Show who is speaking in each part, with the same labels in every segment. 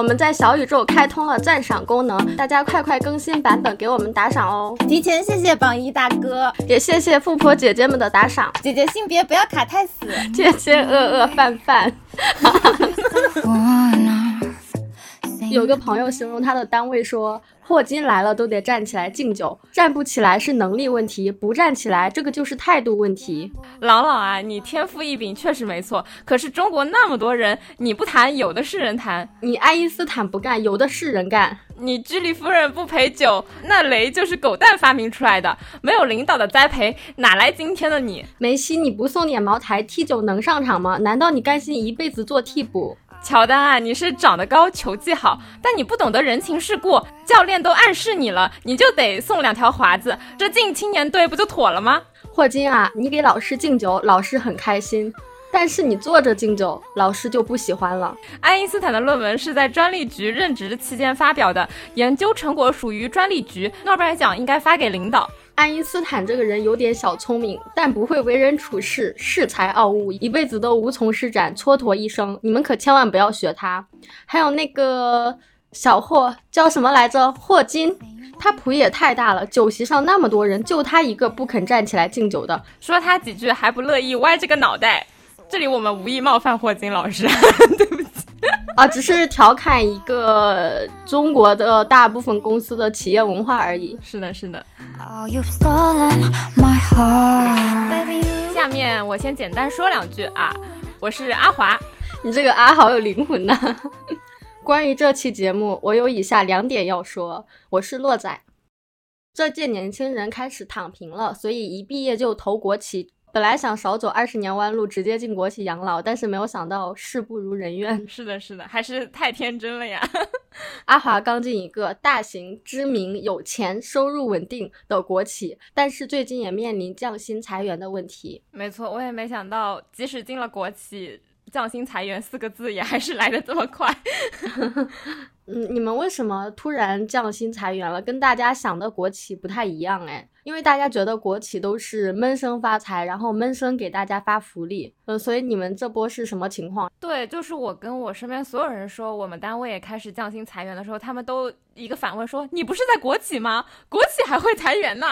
Speaker 1: 我们在小宇宙开通了赞赏功能，大家快快更新版本给我们打赏哦！
Speaker 2: 提前谢谢榜一大哥，
Speaker 1: 也谢谢富婆姐姐们的打赏。
Speaker 2: 姐姐性别不要卡太死，
Speaker 1: 姐姐饿饿饭饭。有个朋友形容他的单位说。霍金来了都得站起来敬酒，站不起来是能力问题，不站起来这个就是态度问题。
Speaker 3: 朗朗啊，你天赋异禀确实没错，可是中国那么多人，你不谈有的是人谈，
Speaker 1: 你爱因斯坦不干有的是人干，
Speaker 3: 你居里夫人不陪酒，那雷就是狗蛋发明出来的，没有领导的栽培，哪来今天的你？
Speaker 1: 梅西你不送点茅台踢酒能上场吗？难道你甘心一辈子做替补？
Speaker 3: 乔丹啊，你是长得高、球技好，但你不懂得人情世故。教练都暗示你了，你就得送两条华子，这进青年队不就妥了吗？
Speaker 1: 霍金啊，你给老师敬酒，老师很开心，但是你坐着敬酒，老师就不喜欢了。
Speaker 3: 爱因斯坦的论文是在专利局任职期间发表的，研究成果属于专利局，诺贝尔奖应该发给领导。
Speaker 1: 爱因斯坦这个人有点小聪明，但不会为人处事，恃才傲物，一辈子都无从施展，蹉跎一生。你们可千万不要学他。还有那个小霍叫什么来着？霍金，他谱也太大了，酒席上那么多人，就他一个不肯站起来敬酒的，
Speaker 3: 说他几句还不乐意，歪着个脑袋。这里我们无意冒犯霍金老师，对不。
Speaker 1: 啊，只是调侃一个中国的大部分公司的企业文化而已。
Speaker 3: 是的，是的。下面我先简单说两句啊，我是阿华，
Speaker 1: 你这个阿好有灵魂呐。关于这期节目，我有以下两点要说。我是洛仔，这届年轻人开始躺平了，所以一毕业就投国企。本来想少走二十年弯路，直接进国企养老，但是没有想到事不如人愿。
Speaker 3: 是的，是的，还是太天真了呀！
Speaker 1: 阿华刚进一个大型、知名、有钱、收入稳定的国企，但是最近也面临降薪裁员的问题。
Speaker 3: 没错，我也没想到，即使进了国企，降薪裁员四个字也还是来的这么快。
Speaker 1: 嗯，你们为什么突然降薪裁员了？跟大家想的国企不太一样哎，因为大家觉得国企都是闷声发财，然后闷声给大家发福利，嗯，所以你们这波是什么情况？
Speaker 3: 对，就是我跟我身边所有人说，我们单位也开始降薪裁员的时候，他们都一个反问说：“你不是在国企吗？国企还会裁员呢？”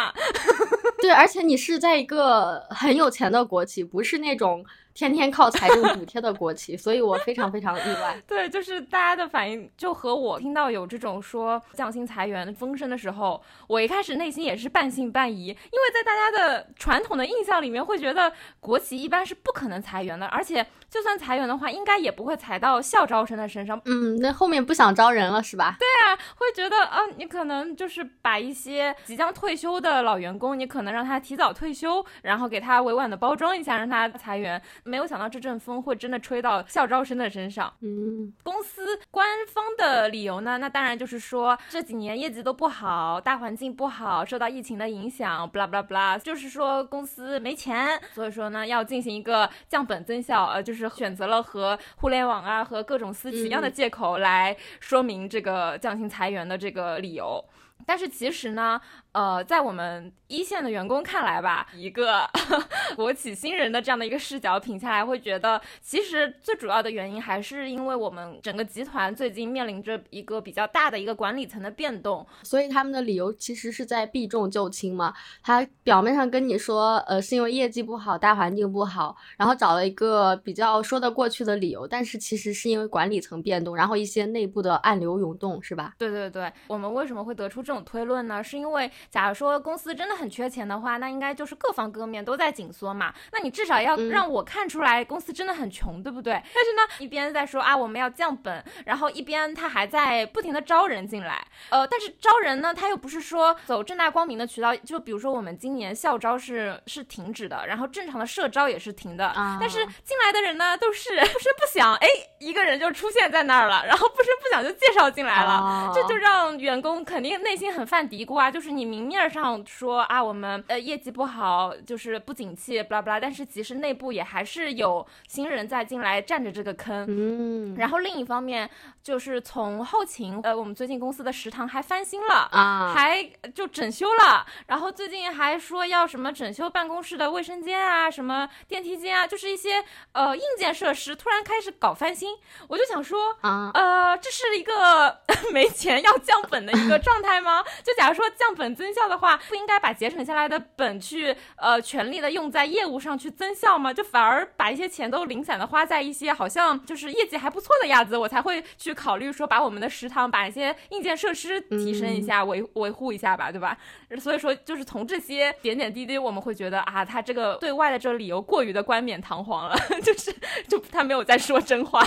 Speaker 1: 对，而且你是在一个很有钱的国企，不是那种。天天靠财政补贴的国企，所以我非常非常意外。
Speaker 3: 对，就是大家的反应就和我听到有这种说降薪裁员风声的时候，我一开始内心也是半信半疑，因为在大家的传统的印象里面会觉得国企一般是不可能裁员的，而且就算裁员的话，应该也不会裁到校招生的身上。
Speaker 1: 嗯，那后面不想招人了是吧？
Speaker 3: 对啊，会觉得啊，你可能就是把一些即将退休的老员工，你可能让他提早退休，然后给他委婉的包装一下，让他裁员。没有想到这阵风会真的吹到校招生的身上。
Speaker 1: 嗯，
Speaker 3: 公司官方的理由呢？那当然就是说这几年业绩都不好，大环境不好，受到疫情的影响，不啦不啦不啦，就是说公司没钱，所以说呢要进行一个降本增效，呃，就是选择了和互联网啊和各种私企一样的借口来说明这个降薪裁员的这个理由。但是其实呢，呃，在我们一线的员工看来吧，一个 国企新人的这样的一个视角品下来，会觉得其实最主要的原因还是因为我们整个集团最近面临着一个比较大的一个管理层的变动，
Speaker 1: 所以他们的理由其实是在避重就轻嘛。他表面上跟你说，呃，是因为业绩不好，大环境不好，然后找了一个比较说得过去的理由，但是其实是因为管理层变动，然后一些内部的暗流涌动，是吧？
Speaker 3: 对对对，我们为什么会得出这种？推论呢，是因为假如说公司真的很缺钱的话，那应该就是各方各面都在紧缩嘛。那你至少要让我看出来公司真的很穷，对不对？但是呢，一边在说啊我们要降本，然后一边他还在不停的招人进来。呃，但是招人呢，他又不是说走正大光明的渠道，就比如说我们今年校招是是停止的，然后正常的社招也是停的。但是进来的人呢，都是不声不响，哎，一个人就出现在那儿了，然后不声不响就介绍进来了，这就让员工肯定内心。很犯嘀咕啊，就是你明面上说啊，我们呃业绩不好，就是不景气，巴拉巴拉，但是其实内部也还是有新人在进来占着这个坑。
Speaker 1: 嗯，
Speaker 3: 然后另一方面就是从后勤，呃，我们最近公司的食堂还翻新了
Speaker 1: 啊，
Speaker 3: 还就整修了，然后最近还说要什么整修办公室的卫生间啊，什么电梯间啊，就是一些呃硬件设施突然开始搞翻新，我就想说
Speaker 1: 啊，
Speaker 3: 呃，这是一个 没钱要降本的一个状态吗？就假如说降本增效的话，不应该把节省下来的本去呃全力的用在业务上去增效吗？就反而把一些钱都零散的花在一些好像就是业绩还不错的样子，我才会去考虑说把我们的食堂把一些硬件设施提升一下，维维护一下吧，对吧？所以说就是从这些点点滴滴，我们会觉得啊，他这个对外的这个理由过于的冠冕堂皇了，就是就他没有在说真话。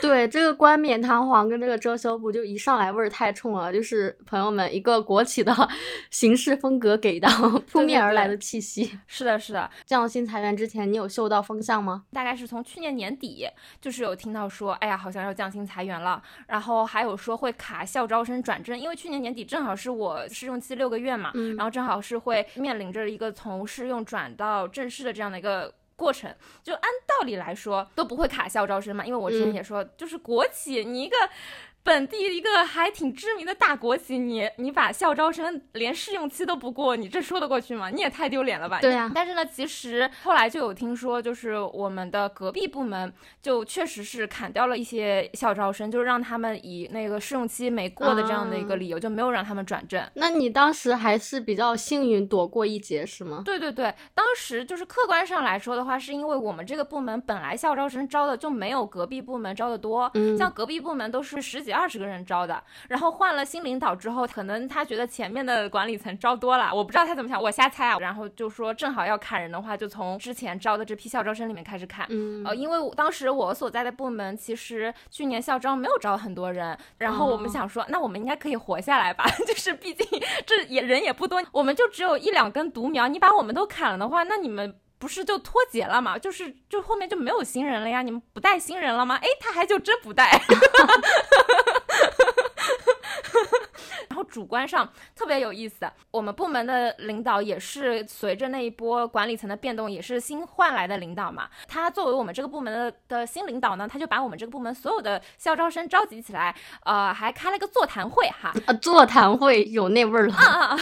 Speaker 1: 对，这个冠冕堂皇跟这个遮羞布就一上来味儿太冲了，就是朋友们一个国企的 形式风格给到 扑面而来的气息。
Speaker 3: 是的，是的。
Speaker 1: 降薪裁员之前，你有嗅到风向吗？
Speaker 3: 大概是从去年年底，就是有听到说，哎呀，好像要降薪裁员了，然后还有说会卡校招生转正，因为去年年底正好是我试用期六个月嘛，
Speaker 1: 嗯
Speaker 3: 然后正好是会面临着一个从试用转到正式的这样的一个。过程就按道理来说都不会卡校招生嘛，因为我之前
Speaker 1: 嗯
Speaker 3: 也说，就是国企你一个本地一个还挺知名的大国企，你你把校招生连试用期都不过，你这说得过去吗？你也太丢脸了吧！
Speaker 1: 对啊
Speaker 3: 但是呢，其实后来就有听说，就是我们的隔壁部门就确实是砍掉了一些校招生，就是让他们以那个试用期没过的这样的一个理由，就没有让他们转正。
Speaker 1: 那你当时还是比较幸运，躲过一劫是吗？
Speaker 3: 对对对，当时就是客观上来说的话，是因为我们这个部门本来校招生招的就没有隔壁部门招的多，
Speaker 1: 嗯
Speaker 3: 像隔壁部门都是十几二十个人招的，然后换了新领导之后，可能他觉得前面的管理层招多了，我不知道他怎么想，我瞎猜啊，然后就说正好要砍人的话，就从之前招的这批校招生里面开始砍。
Speaker 1: 嗯
Speaker 3: 呃，因为当时我所在的部门其实去年校招没有招很多人，然后我们
Speaker 1: 哦
Speaker 3: 想说，那我们应该可以活下来吧？就是毕竟这也人也不多，我们就只有一两根独苗，你把我们都砍了的话，那你们。不是就脱节了嘛？就是就后面就没有新人了呀？你们不带新人了吗？哎，他还就真不带。然后主观上特别有意思，我们部门的领导也是随着那一波管理层的变动，也是新换来的领导嘛。他作为我们这个部门的的新领导呢，他就把我们这个部门所有的校招生召集起来，呃，还开了个座谈会哈。
Speaker 1: 啊，座谈会有那味儿了。
Speaker 3: 啊啊！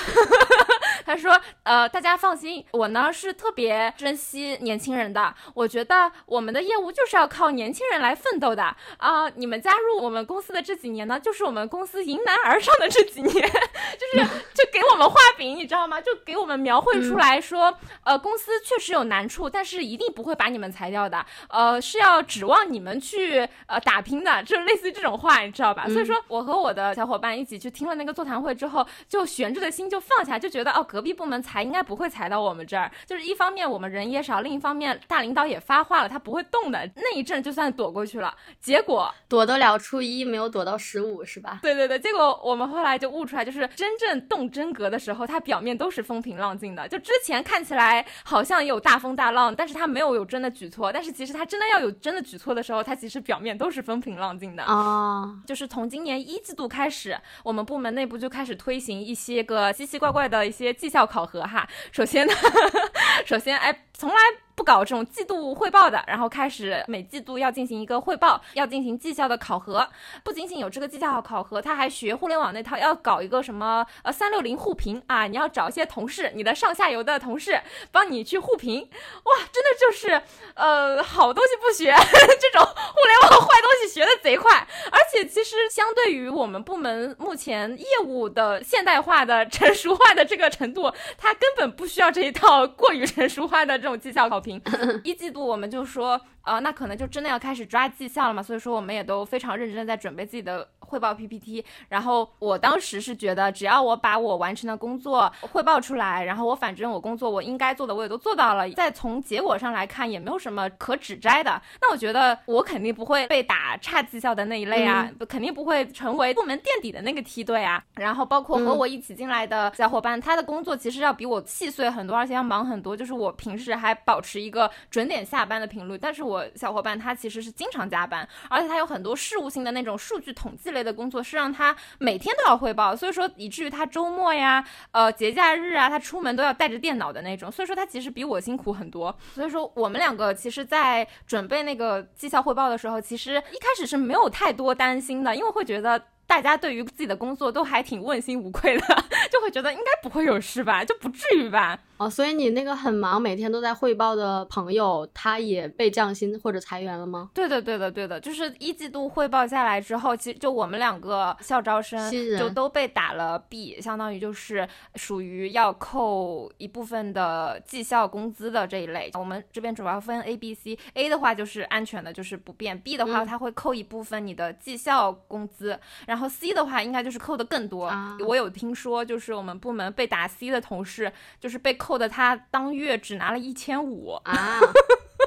Speaker 3: 他说：“呃，大家放心，我呢是特别珍惜年轻人的。我觉得我们的业务就是要靠年轻人来奋斗的啊、你们加入我们公司的这几年呢，就是我们公司迎难而上的这几年，就是就给我们画饼，你知道吗？就给我们描绘出来说，呃，公司确实有难处，但是一定不会把你们裁掉的，呃，是要指望你们去呃打拼的，就是类似于这种话，你知道吧？所以说，我和我的小伙伴一起去听了那个座谈会之后，就悬着的心就放下，就觉得哦，隔壁部门裁应该不会裁到我们这儿，就是一方面我们人也少，另一方面大领导也发话了，他不会动的，那一阵就算躲过去了，结果
Speaker 1: 躲得了初一，没有躲到十五，是吧？
Speaker 3: 对对对，结果我们后来就悟出来，就是真正动真格的时候，他表面都是风平浪静的。就之前看起来好像有大风大浪，但是他没有有真的举措。但是其实他真的要有真的举措的时候，他其实表面都是风平浪静的。
Speaker 1: 啊，
Speaker 3: 就是从今年一季度开始，我们部门内部就开始推行一些个奇奇怪怪的一些绩效考核哈。首先呢，首先哎，从来。不搞这种季度汇报的，然后开始每季度要进行一个汇报，要进行绩效的考核。不仅仅有这个绩效考核，他还学互联网那套，要搞一个什么呃三六零互评啊，你要找一些同事，你的上下游的同事帮你去互评。哇，真的就是呃好东西不学，这种互联网坏东西学的贼快。而且其实相对于我们部门目前业务的现代化的成熟化的这个程度，它根本不需要这一套过于成熟化的这种绩效考评。一季度我们就说，啊，那可能就真的要开始抓绩效了嘛，所以说我们也都非常认真在准备自己的汇报 PPT。然后我当时是觉得，只要我把我完成的工作汇报出来，然后我反正我工作我应该做的我也都做到了，再从结果上来看也没有什么可指摘的，那我觉得我肯定不会被打差绩效的那一类啊，不肯定不会成为部门垫底的那个梯队啊。然后包括和我一起进来的小伙伴，他的工作其实要比我细碎很多，而且要忙很多。就是我平时还保持一个准点下班的频率，但是我小伙伴他其实是经常加班，而且他有很多事务性的那种数据统计类类的工作是让他每天都要汇报，所以说以至于他周末呀、呃节假日啊，他出门都要带着电脑的那种，所以说他其实比我辛苦很多。所以说我们两个其实，在准备那个绩效汇报的时候，其实一开始是没有太多担心的，因为会觉得。大家对于自己的工作都还挺问心无愧的，就会觉得应该不会有事吧，就不至于吧。
Speaker 1: 哦，所以你那个很忙，每天都在汇报的朋友，他也被降薪或者裁员了吗？
Speaker 3: 对的，对的，对的，就是一季度汇报下来之后，其实就我们两个校招生就都被打了 B，相当于就是属于要扣一部分的绩效工资的这一类。我们这边主要分 A、B、C，A 的话就是安全的，就是不变；B 的话，它会扣一部分你的绩效工资，然后 C 的话应该就是扣的更多。
Speaker 1: 啊、
Speaker 3: 我有听说，就是我们部门被打 C 的同事，就是被扣的他当月只拿了一千五
Speaker 1: 啊，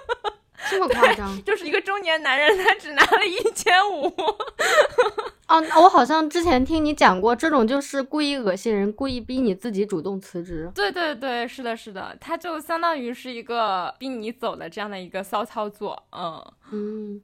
Speaker 1: 这么夸张？
Speaker 3: 就是一个中年男人，他只拿了一千五。
Speaker 1: 哦，我好像之前听你讲过，这种就是故意恶心人，故意逼你自己主动辞职。
Speaker 3: 对对对，是的，是的，他就相当于是一个逼你走的这样的一个骚操作。嗯
Speaker 1: 嗯。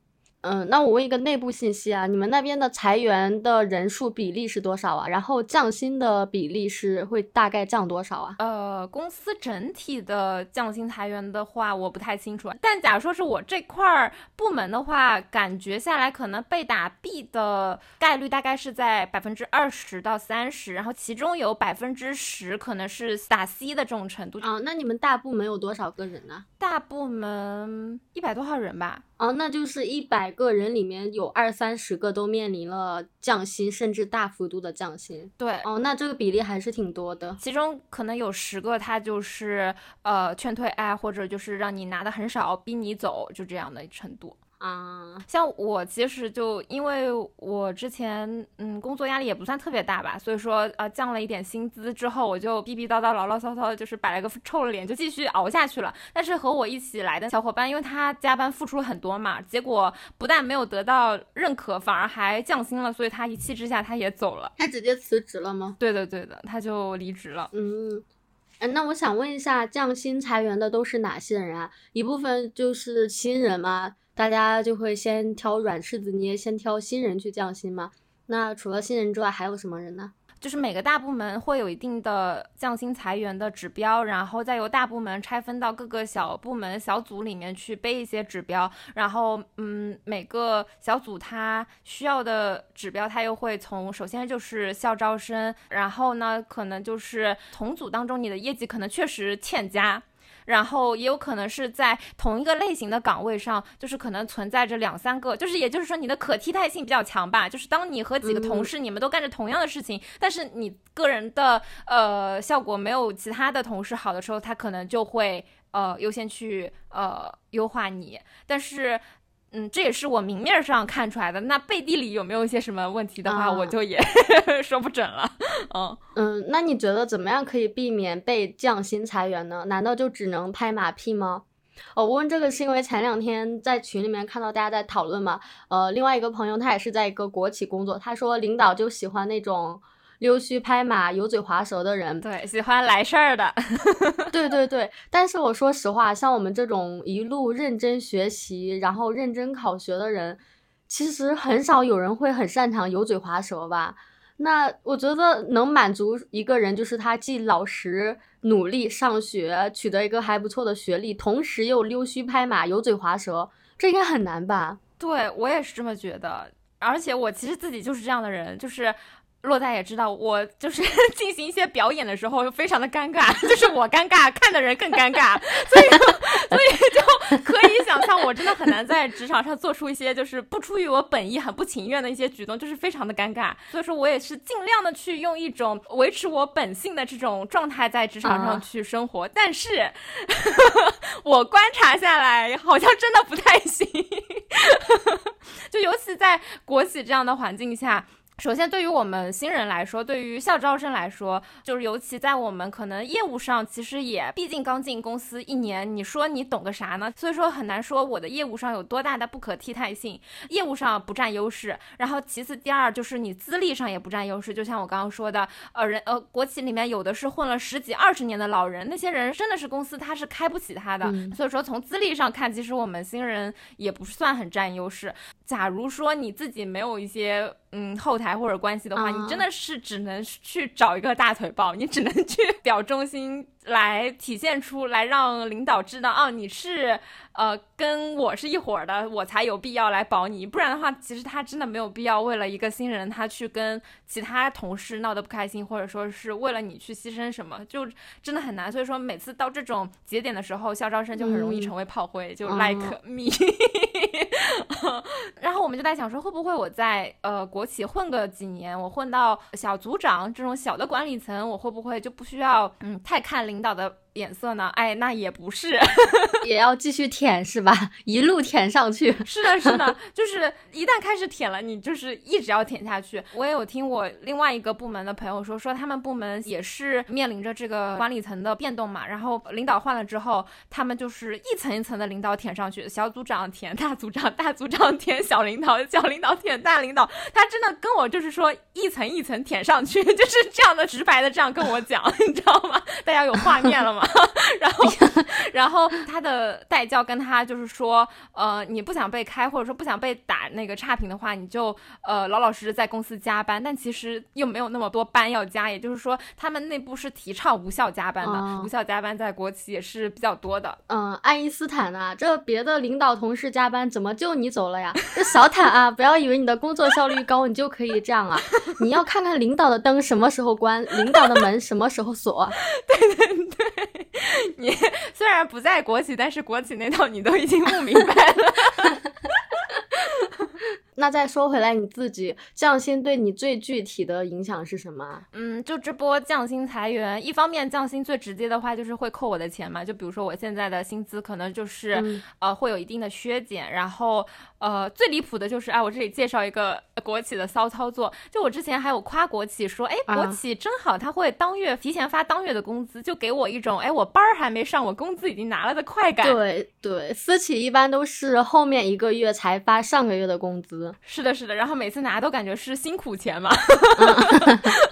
Speaker 1: 嗯，那我问一个内部信息啊，你们那边的裁员的人数比例是多少啊？然后降薪的比例是会大概降多少啊？
Speaker 3: 呃，公司整体的降薪裁员的话，我不太清楚。但假如说是我这块儿部门的话，感觉下来可能被打 B 的概率大概是在百分之二十到三十，然后其中有百分之十可能是打 C 的这种程度。
Speaker 1: 啊，那你们大部门有多少个人呢？
Speaker 3: 大部门一百多号人吧。
Speaker 1: 哦，那就是一百个人里面有二三十个都面临了降薪，甚至大幅度的降薪。
Speaker 3: 对，
Speaker 1: 哦，那这个比例还是挺多的。
Speaker 3: 其中可能有十个，他就是呃劝退哎，或者就是让你拿的很少，逼你走，就这样的程度。
Speaker 1: 啊，
Speaker 3: 像我其实就因为我之前嗯工作压力也不算特别大吧，所以说呃降了一点薪资之后，我就逼逼叨叨、唠唠叨叨，就是摆了个臭脸就继续熬下去了。但是和我一起来的小伙伴，因为他加班付出了很多嘛，结果不但没有得到认可，反而还降薪了，所以他一气之下他也走了。
Speaker 1: 他直接辞职了吗？
Speaker 3: 对的对的，他就离职了。
Speaker 1: 嗯。嗯，那我想问一下，降薪裁员的都是哪些人啊？一部分就是新人嘛，大家就会先挑软柿子捏，先挑新人去降薪嘛。那除了新人之外，还有什么人呢？
Speaker 3: 就是每个大部门会有一定的降薪裁员的指标，然后再由大部门拆分到各个小部门小组里面去背一些指标，然后嗯，每个小组它需要的指标，它又会从首先就是校招生，然后呢，可能就是同组当中你的业绩可能确实欠佳。然后也有可能是在同一个类型的岗位上，就是可能存在着两三个，就是也就是说你的可替代性比较强吧。就是当你和几个同事，你们都干着同样的事情，但是你个人的呃效果没有其他的同事好的时候，他可能就会呃优先去呃优化你。但是。嗯，这也是我明面上看出来的。那背地里有没有一些什么问题的话，
Speaker 1: 啊
Speaker 3: 我就也 说不准了。嗯
Speaker 1: 嗯，那你觉得怎么样可以避免被降薪裁员呢？难道就只能拍马屁吗？哦，我问这个是因为前两天在群里面看到大家在讨论嘛。呃，另外一个朋友他也是在一个国企工作，他说领导就喜欢那种溜须拍马、油嘴滑舌的人。
Speaker 3: 对，喜欢来事儿的。
Speaker 1: 对对对，但是我说实话，像我们这种一路认真学习，然后认真考学的人，其实很少有人会很擅长油嘴滑舌吧。那我觉得能满足一个人，就是他既老实、努力上学，取得一个还不错的学历，同时又溜须拍马、油嘴滑舌，这应该很难吧？
Speaker 3: 对我也是这么觉得，而且我其实自己就是这样的人，就是。洛大也知道，我就是 进行一些表演的时候非常的尴尬，就是我尴尬，看的人更尴尬，所以所以就可以想象，我真的很难在职场上做出一些就是不出于我本意、很不情愿的一些举动，就是非常的尴尬。所以说我也是尽量的去用一种维持我本性的这种状态在职场上去生活，但是 我观察下来，好像真的不太行，就尤其在国企这样的环境下。首先，对于我们新人来说，对于校招生来说，就是尤其在我们可能业务上，其实也毕竟刚进公司一年，你说你懂个啥呢？所以说很难说我的业务上有多大的不可替代性，业务上不占优势。然后其次，第二就是你资历上也不占优势。就像我刚刚说的，呃人呃国企里面有的是混了十几二十年的老人，那些人真的是公司他是开不起他的。
Speaker 1: 嗯
Speaker 3: 所以说从资历上看，其实我们新人也不算很占优势。假如说你自己没有一些嗯后台或者关系的话，
Speaker 1: 嗯
Speaker 3: 你真的是只能去找一个大腿抱，你只能去 表忠心，来体现出来让领导知道，哦，你是呃跟我是一伙儿的，我才有必要来保你。不然的话，其实他真的没有必要为了一个新人，他去跟其他同事闹得不开心，或者说是为了你去牺牲什么，就真的很难。所以说，每次到这种节点的时候，校招生就很容易
Speaker 1: 嗯
Speaker 3: 成为炮灰，就
Speaker 1: 哦
Speaker 3: like me。然后我们就在想说，会不会我在呃国企混个几年，我混到小组长这种小的管理层，我会不会就不需要嗯太看领导的眼色呢？哎，那也不是，
Speaker 1: 也要继续舔是吧？一路舔上去。
Speaker 3: 是的，是的，就是一旦开始舔了，你就是一直要舔下去。我也有听我另外一个部门的朋友说，说他们部门也是面临着这个管理层的变动嘛，然后领导换了之后，他们就是一层一层的领导舔上去，小组长舔大组长，大组长舔小领导，小领导舔大领导。他真的跟我就是说一层一层舔上去，就是这样的直白的这样跟我讲，你知道吗？大家有画面了吗？然后，然后他的代教跟他就是说，呃，你不想被开，或者说不想被打那个差评的话，你就呃老老实实在公司加班。但其实又没有那么多班要加，也就是说，他们内部是提倡无效加班的。
Speaker 1: 哦
Speaker 3: 无效加班在国企也是比较多的。
Speaker 1: 嗯，爱因斯坦啊、这别的领导同事加班，怎么就你走了呀？这小坦啊，不要以为你的工作效率高，你就可以这样啊！你要看看领导的灯什么时候关，领导的门什么时候锁。
Speaker 3: 你虽然不在国企，但是国企那套你都已经不明白了。
Speaker 1: 那再说回来，你自己降薪对你最具体的影响是什么啊？
Speaker 3: 嗯，就这波降薪裁员，一方面降薪最直接的话就是会扣我的钱嘛，就比如说我现在的薪资可能就是、
Speaker 1: 嗯
Speaker 3: 呃会有一定的削减，然后呃最离谱的就是啊，我这里介绍一个国企的骚操作，就我之前还有夸国企说，哎，国
Speaker 1: 啊
Speaker 3: 企真好，他会当月提前发当月的工资，就给我一种哎我班儿还没上，我工资已经拿了的快感。
Speaker 1: 对对，私企一般都是后面一个月才发上个月的工资。
Speaker 3: 是的，是的，然后每次拿都感觉是辛苦钱嘛。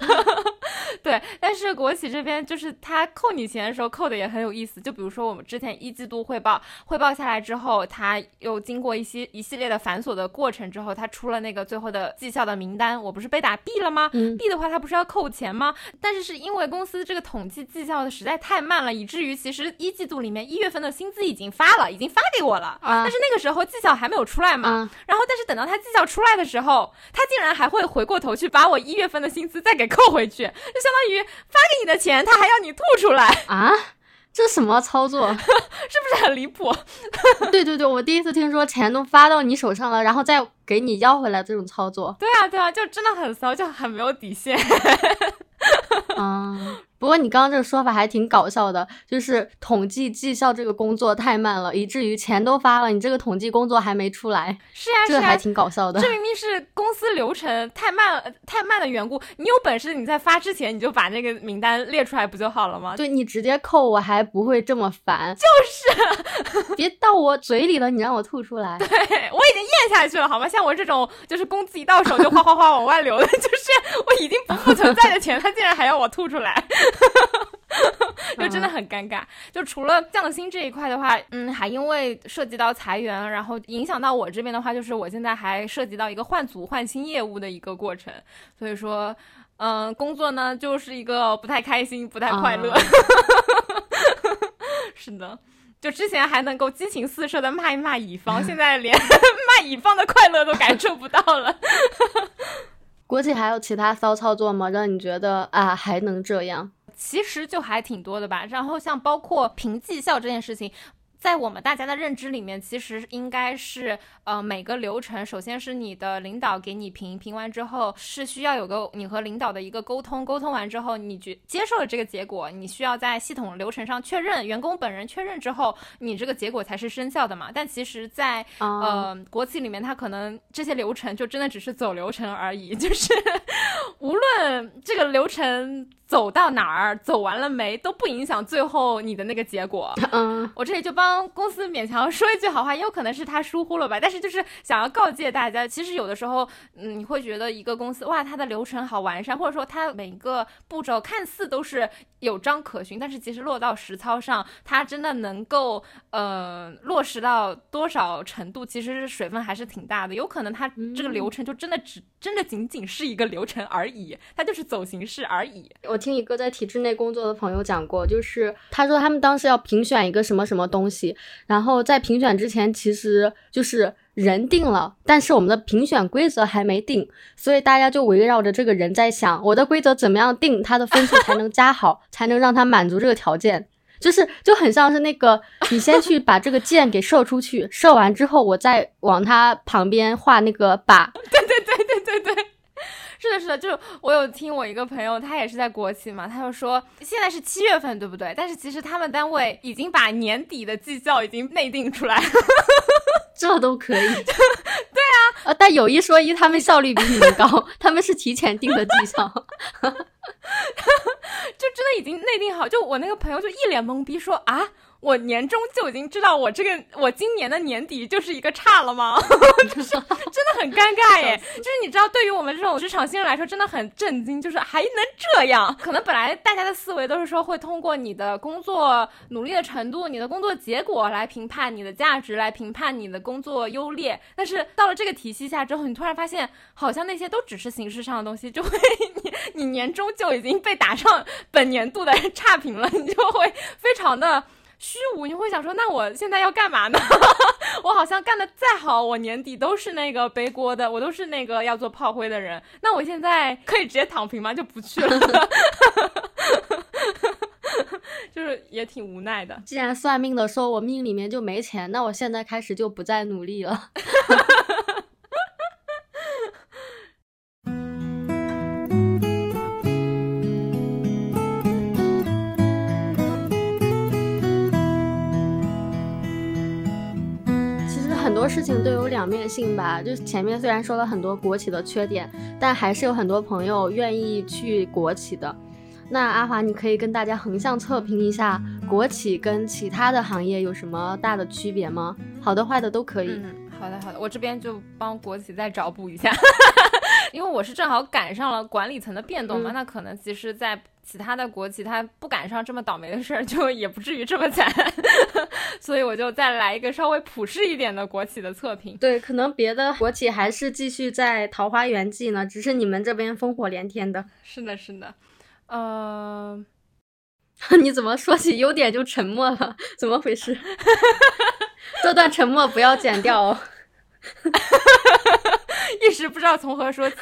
Speaker 3: 对，但是国企这边就是他扣你钱的时候扣的也很有意思，就比如说我们之前一季度汇报，汇报下来之后，他又经过一些一系列的繁琐的过程之后，他出了那个最后的绩效的名单，我不是被打 B 了吗？
Speaker 1: 嗯
Speaker 3: B 的话，他不是要扣钱吗？但是是因为公司这个统计绩效的实在太慢了，以至于其实一季度里面一月份的薪资已经发了，已经发给我了，
Speaker 1: 啊
Speaker 3: 但是那个时候绩效还没有出来嘛。
Speaker 1: 啊，
Speaker 3: 然后，但是等到他绩效出来的时候，他竟然还会回过头去把我一月份的薪资再给扣回去，就相当于发给你的钱，他还要你吐出来，
Speaker 1: 啊，这什么操作？
Speaker 3: 是不是很离谱？
Speaker 1: 对对对，我第一次听说钱都发到你手上了，然后再给你要回来这种操作。
Speaker 3: 对啊，对啊，就真的很骚，就很没有底线。
Speaker 1: 嗯，不过你刚刚这个说法还挺搞笑的，就是统计绩效这个工作太慢了，以至于钱都发了，你这个统计工作还没出来，
Speaker 3: 是啊，是啊，
Speaker 1: 这还挺搞笑的
Speaker 3: 这。明明是公司流程太慢了，太慢的缘故。你有本事你在发之前你就把那个名单列出来不就好了吗？
Speaker 1: 对你直接扣我还不会这么烦，就是 别到我嘴里了，你让我吐出来。
Speaker 3: 对我已经咽下去了，好吗？像我这种就是工资一到手就哗哗哗往外流的，就是我已经不复存在的钱，他竟然还要我吐出来。就真的很尴尬。就除了降薪这一块的话，嗯，还因为涉及到裁员，然后影响到我这边的话，就是我现在还涉及到一个换组换新业务的一个过程，所以说，嗯、工作呢就是一个不太开心、不太快乐。
Speaker 1: 啊
Speaker 3: 是的。就之前还能够激情四射的骂一骂乙方，现在连 骂乙方的快乐都感受不到了。
Speaker 1: 国企还有其他骚操作吗？让你觉得啊还能这样？
Speaker 3: 其实就还挺多的吧。然后像包括评绩效这件事情。在我们大家的认知里面，其实应该是，呃，每个流程，首先是你的领导给你评，评完之后是需要有个你和领导的一个沟通，沟通完之后，你觉接受了这个结果，你需要在系统流程上确认，员工本人确认之后，你这个结果才是生效的嘛。但其实在，
Speaker 1: 啊
Speaker 3: 呃，国企里面，它可能这些流程就真的只是走流程而已，就是 无论这个流程走到哪儿，走完了没都不影响最后你的那个结果。
Speaker 1: 嗯，
Speaker 3: 我这里就帮公司勉强说一句好话，也有可能是他疏忽了吧。但是就是想要告诫大家，其实有的时候，嗯，你会觉得一个公司哇，它的流程好完善，或者说它每一个步骤看似都是有章可循，但是其实落到实操上，它真的能够呃落实到多少程度，其实是水分还是挺大的。有可能它这个流程就真的只真的仅仅是一个流程而已，它就是走形式而已。
Speaker 1: 我听一个在体制内工作的朋友讲过，就是他说他们当时要评选一个什么什么东西，然后在评选之前，其实就是人定了，但是我们的评选规则还没定，所以大家就围绕着这个人在想，我的规则怎么样定，他的分数才能加好，才能让他满足这个条件，就是就很像是那个你先去把这个箭给射出去，射完之后，我再往它旁边画那个靶，
Speaker 3: 对对对对对对。是的，是的，就是我有听我一个朋友，他也是在国企嘛，他就说现在是七月份，对不对？但是其实他们单位已经把年底的绩效已经内定出来了，
Speaker 1: 这都可以。对啊，呃，但有一说一，他们效率比你们高，他们是提前定的绩效，
Speaker 3: 就真的已经内定好。就我那个朋友就一脸懵逼说啊。我年终就已经知道我这个我今年的年底就是一个差了吗？就是真的很尴尬耶。就是你知道，对于我们这种职场新人来说，真的很震惊。就是还能这样？可能本来大家的思维都是说会通过你的工作努力的程度、你的工作结果来评判你的价值，来评判你的工作优劣。但是到了这个体系下之后，你突然发现，好像那些都只是形式上的东西，就会 你你年终就已经被打上本年度的差评了，你就会非常的。虚无，你会想说，那我现在要干嘛呢？我好像干的再好，我年底都是那个背锅的，我都是那个要做炮灰的人。那我现在可以直接躺平吗？就不去了，就是也挺无奈的。
Speaker 1: 既然算命的说我命里面就没钱，那我现在开始就不再努力了。事情都有两面性吧，就前面虽然说了很多国企的缺点，但还是有很多朋友愿意去国企的。那阿华，你可以跟大家横向测评一下国企跟其他的行业有什么大的区别吗？好的、坏的都可以。
Speaker 3: 嗯，好的，好的，我这边就帮国企再找补一下，因为我是正好赶上了管理层的变动嘛，那可能其实，在。其他的国企他不赶上这么倒霉的事儿，就也不至于这么惨，所以我就再来一个稍微普世一点的国企的测评。
Speaker 1: 对，可能别的国企还是继续在桃花源记呢，只是你们这边烽火连天的。
Speaker 3: 是的，是的，呃，
Speaker 1: 你怎么说起优点就沉默了？怎么回事？这段沉默不要剪掉哦。
Speaker 3: 一时不知道从何说起，